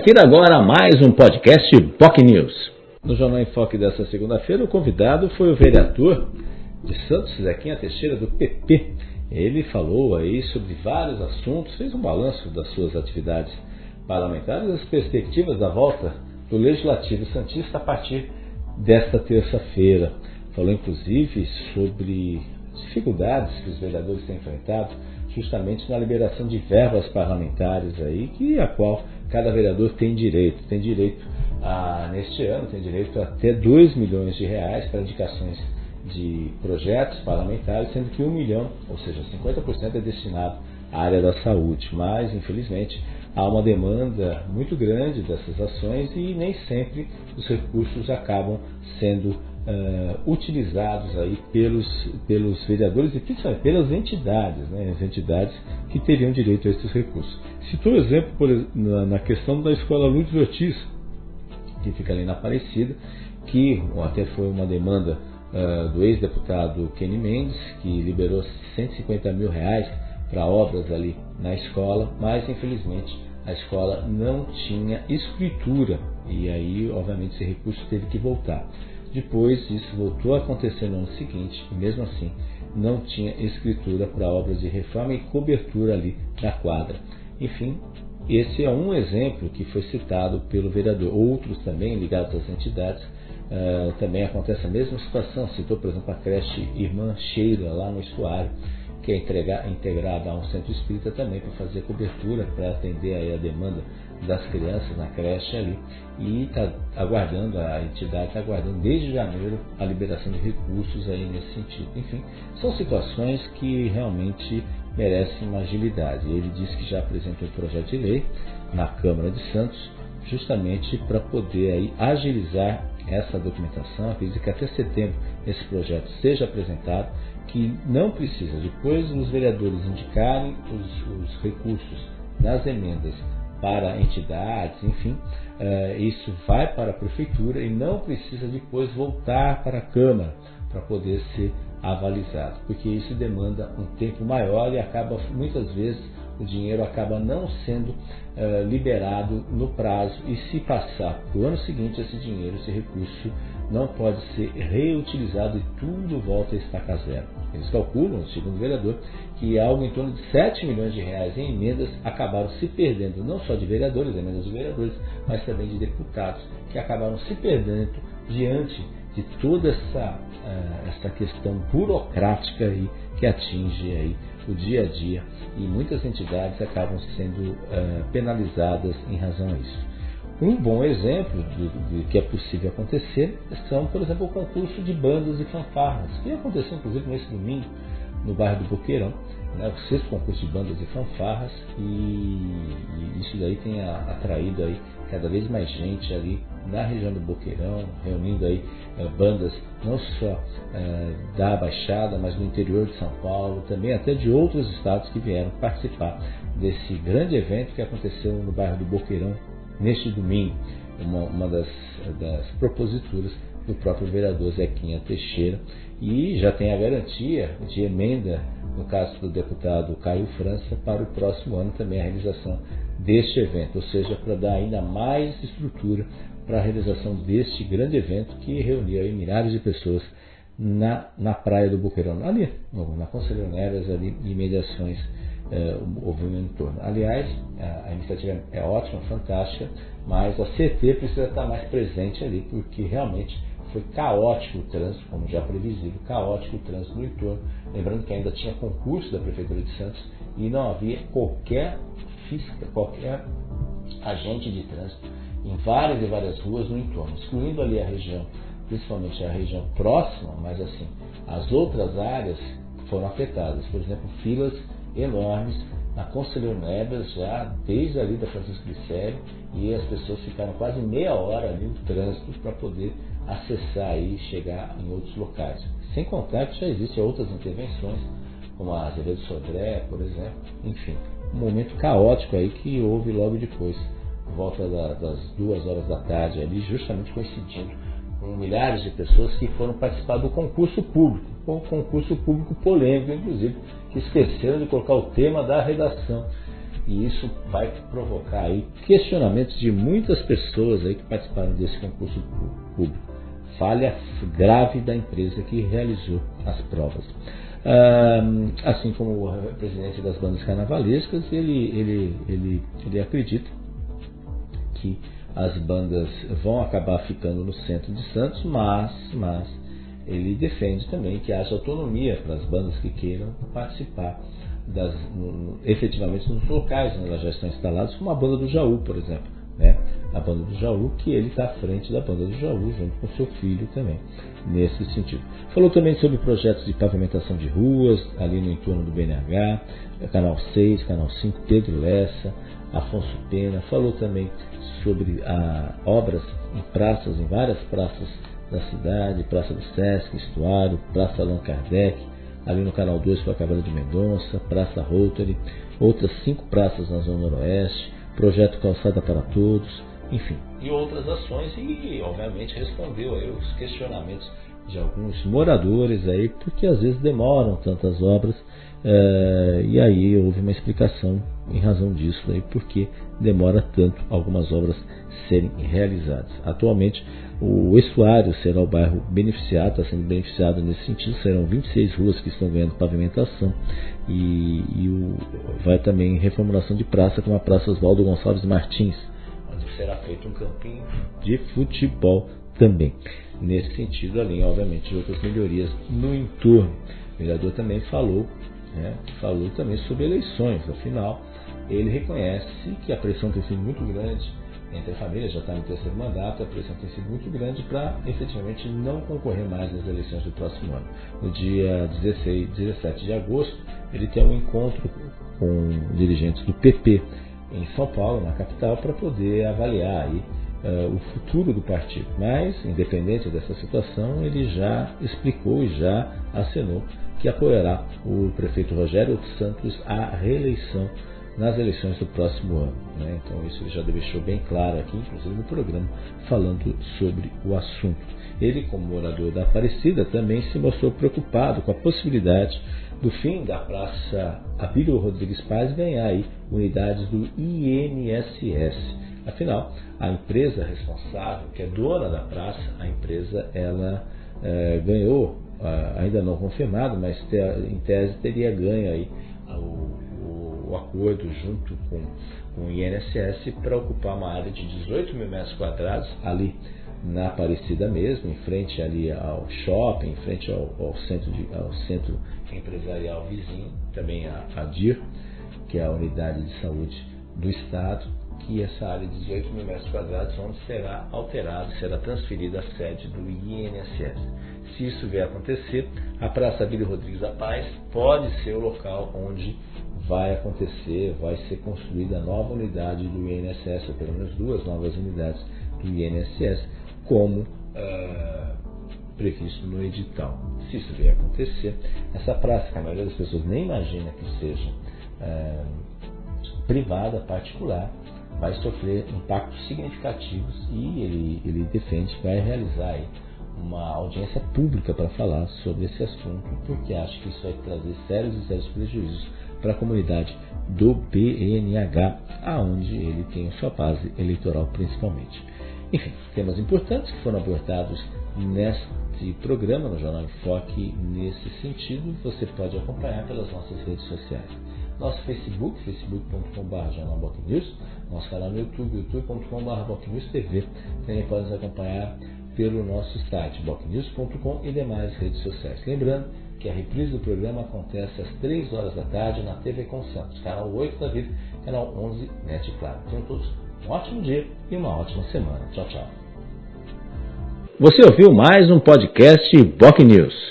Aqui agora mais um podcast POC News. No Jornal em Foque dessa segunda-feira, o convidado foi o vereador de Santos, Zequinha Teixeira, do PP. Ele falou aí sobre vários assuntos, fez um balanço das suas atividades parlamentares as perspectivas da volta do Legislativo Santista a partir desta terça-feira. Falou inclusive sobre dificuldades que os vereadores têm enfrentado justamente na liberação de verbas parlamentares aí, que a qual cada vereador tem direito. Tem direito a, neste ano, tem direito a até 2 milhões de reais para indicações de projetos parlamentares, sendo que 1 milhão, ou seja, 50% é destinado à área da saúde. Mas, infelizmente, há uma demanda muito grande dessas ações e nem sempre os recursos acabam sendo uh, utilizados aí pelos, pelos vereadores e principalmente pelas entidades, né, as entidades que teriam direito a esses recursos. Citou exemplo por, na, na, questão da escola Lourdes Ortiz, que fica ali na Aparecida, que até foi uma demanda uh, do ex-deputado Kenny Mendes, que liberou 150 mil reais para obras ali na escola, mas infelizmente a escola não tinha escritura e aí, obviamente, esse recurso teve que voltar. Depois isso voltou a acontecer no ano seguinte e mesmo assim não tinha escritura para obras de reforma e cobertura ali da quadra. Enfim, esse é um exemplo que foi citado pelo vereador. Outros também ligados às entidades uh, também acontece a mesma situação. Citou, por exemplo, a creche Irmã Sheila lá no Estuário que é integrada a um centro espírita também para fazer cobertura, para atender a demanda das crianças na creche ali. E está aguardando, a entidade está aguardando desde janeiro a liberação de recursos aí nesse sentido. Enfim, são situações que realmente merecem uma agilidade. Ele disse que já apresentou um projeto de lei na Câmara de Santos, justamente para poder aí agilizar essa documentação. Acredito que até setembro esse projeto seja apresentado que não precisa, depois os vereadores indicarem os, os recursos nas emendas para entidades, enfim, uh, isso vai para a prefeitura e não precisa depois voltar para a Câmara para poder ser avalizado, porque isso demanda um tempo maior e acaba muitas vezes o dinheiro acaba não sendo uh, liberado no prazo. E se passar para o ano seguinte esse dinheiro, esse recurso não pode ser reutilizado e tudo volta a estacar zero. Eles calculam, segundo o vereador, que algo em torno de 7 milhões de reais em emendas acabaram se perdendo, não só de vereadores, emendas de vereadores, mas também de deputados, que acabaram se perdendo diante de toda essa, uh, essa questão burocrática aí que atinge aí o dia a dia e muitas entidades acabam sendo uh, penalizadas em razão a isso. Um bom exemplo de, de, que é possível acontecer são, por exemplo, o concurso de bandas e fanfarras, que aconteceu inclusive nesse domingo no bairro do Boqueirão, né, o sexto concurso de bandas e fanfarras, e, e isso daí tem a, atraído aí cada vez mais gente ali na região do Boqueirão, reunindo aí eh, bandas não só eh, da Baixada, mas do interior de São Paulo, também até de outros estados que vieram participar desse grande evento que aconteceu no bairro do Boqueirão neste domingo, uma, uma das, das proposituras do próprio vereador Zequinha Teixeira. E já tem a garantia de emenda, no caso do deputado Caio França, para o próximo ano também a realização deste evento, ou seja, para dar ainda mais estrutura para a realização deste grande evento que reunia milhares de pessoas na, na praia do Boqueirão, ali, na Conselheiro Neves, ali, em mediações é, houve um entorno. Aliás, a, a, iniciativa é ótima, fantástica, mas a CT precisa estar mais presente ali, porque realmente foi caótico o trânsito, como já previsível, caótico o trânsito no entorno. Lembrando que ainda tinha concurso da Prefeitura de Santos e não havia qualquer fisca, qualquer agente de trânsito em várias e várias ruas no entorno, excluindo ali a região, principalmente a região próxima, mas assim, as outras áreas foram afetadas. Por exemplo, filas enormes na Conselheiro Neves, já desde ali da Francisco Glicério, e as pessoas ficaram quase meia hora ali no trânsito para poder acessar e chegar em outros locais. Sem contar que já existem outras intervenções, como a Azevedo Sodré, por exemplo, enfim, um momento caótico aí que houve logo depois, por volta da, das duas horas da tarde ali, justamente coincidindo com milhares de pessoas que foram participar do concurso público, um concurso público polêmico, inclusive, que esqueceram de colocar o tema da redação. E isso vai provocar aí questionamentos de muitas pessoas aí que participaram desse concurso público. Falha grave da empresa que realizou as provas. assim como o presidente das bandas carnavalescas, ele, ele, ele, ele acredita que as bandas vão acabar ficando no centro de Santos, mas, mas ele defende também que haja autonomia para as bandas que queiram participar das, no, efetivamente nos locais onde elas já estão instaladas, como a banda do Jaú, por exemplo. Né? A banda do Jaú, que ele está à frente da banda do Jaú, junto com seu filho também, nesse sentido. Falou também sobre projetos de pavimentação de ruas, ali no entorno do BNH, Canal 6, Canal 5, Pedro Lessa, Afonso Pena. Falou também sobre a, obras em praças, em várias praças da cidade, Praça do Sesc, Estuário, Praça Allan Kardec, ali no Canal 2 foi a Cabana de Mendonça, Praça Rotary, outras cinco praças na Zona Noroeste, Projeto Calçada para Todos, enfim, e outras ações e, obviamente, respondeu aí os questionamentos de alguns moradores aí, porque às vezes demoram tantas obras, é, e aí houve uma explicação em razão disso aí, porque demora tanto algumas obras serem realizadas. Atualmente, o estuário será o bairro beneficiado, está sendo beneficiado nesse sentido, serão 26 ruas que estão ganhando pavimentação e, e o, vai também reformulação de praça, como a Praça Oswaldo Gonçalves Martins, onde será feito um campinho de futebol também. Nesse sentido, além, obviamente, de outras melhorias no entorno. O vereador também falou, né, falou também sobre eleições, afinal, ele reconhece que a pressão tem sido muito grande entre a família, já está no terceiro mandato, a pressão tem sido muito grande para efetivamente não concorrer mais nas eleições do próximo ano. No dia 16, 17 de agosto, ele tem um encontro com dirigentes do PP em São Paulo, na capital, para poder avaliar aí uh, o futuro do partido. Mas, independente dessa situação, ele já explicou e já acenou que apoiará o prefeito Rogério Santos à reeleição nas eleições do próximo ano. Né? Então isso ele já deixou bem claro aqui, inclusive no programa, falando sobre o assunto. Ele, como morador da Aparecida, também se mostrou preocupado com a possibilidade do fim da Praça Abílio Rodrigues Paz ganhar aí unidades do INSS. Afinal, a empresa responsável, que é dona da praça, a empresa ela é, ganhou, ainda não confirmado, mas em tese teria ganho aí o o acordo junto com, com o INSS para ocupar uma área de 18 mil metros quadrados ali na Aparecida mesmo, em frente ali ao shopping, em frente ao, ao centro, de, ao centro empresarial vizinho, também a, a DIR, que é a Unidade de Saúde do Estado, que essa área de 18 mil metros quadrados onde será alterada, será transferida a sede do INSS. Se isso vier a acontecer, a Praça Bílio Rodrigues da Paz pode ser o local onde vai acontecer, vai ser construída a nova unidade do INSS, ou pelo menos duas novas unidades do INSS, como uh, previsto no edital. Se isso vier a acontecer, essa praça, que a maioria das pessoas nem imagina que seja uh, privada, particular, vai sofrer impactos significativos e ele, ele defende que vai realizar uma audiência pública para falar sobre esse assunto, porque acha que isso vai trazer sérios e sérios prejuízos para a comunidade do BNH, aonde ele tem sua base eleitoral principalmente. Enfim, temas importantes que foram abordados neste programa, no Jornal Enfoque, nesse sentido, você pode acompanhar pelas nossas redes sociais. Nosso Facebook, facebook.com.br jornalbocnews, nosso canal no YouTube, youtube.com.br TV. Também pode nos acompanhar pelo nosso site, bocnews.com e demais redes sociais. Lembrando que a reprise do programa acontece às 3 horas da tarde na TV com Santos, canal 8 da Vida, canal 11 NET Claro. Tenham todos um ótimo dia e uma ótima semana. Tchau, tchau. Você ouviu mais um podcast Boc News.